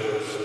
chose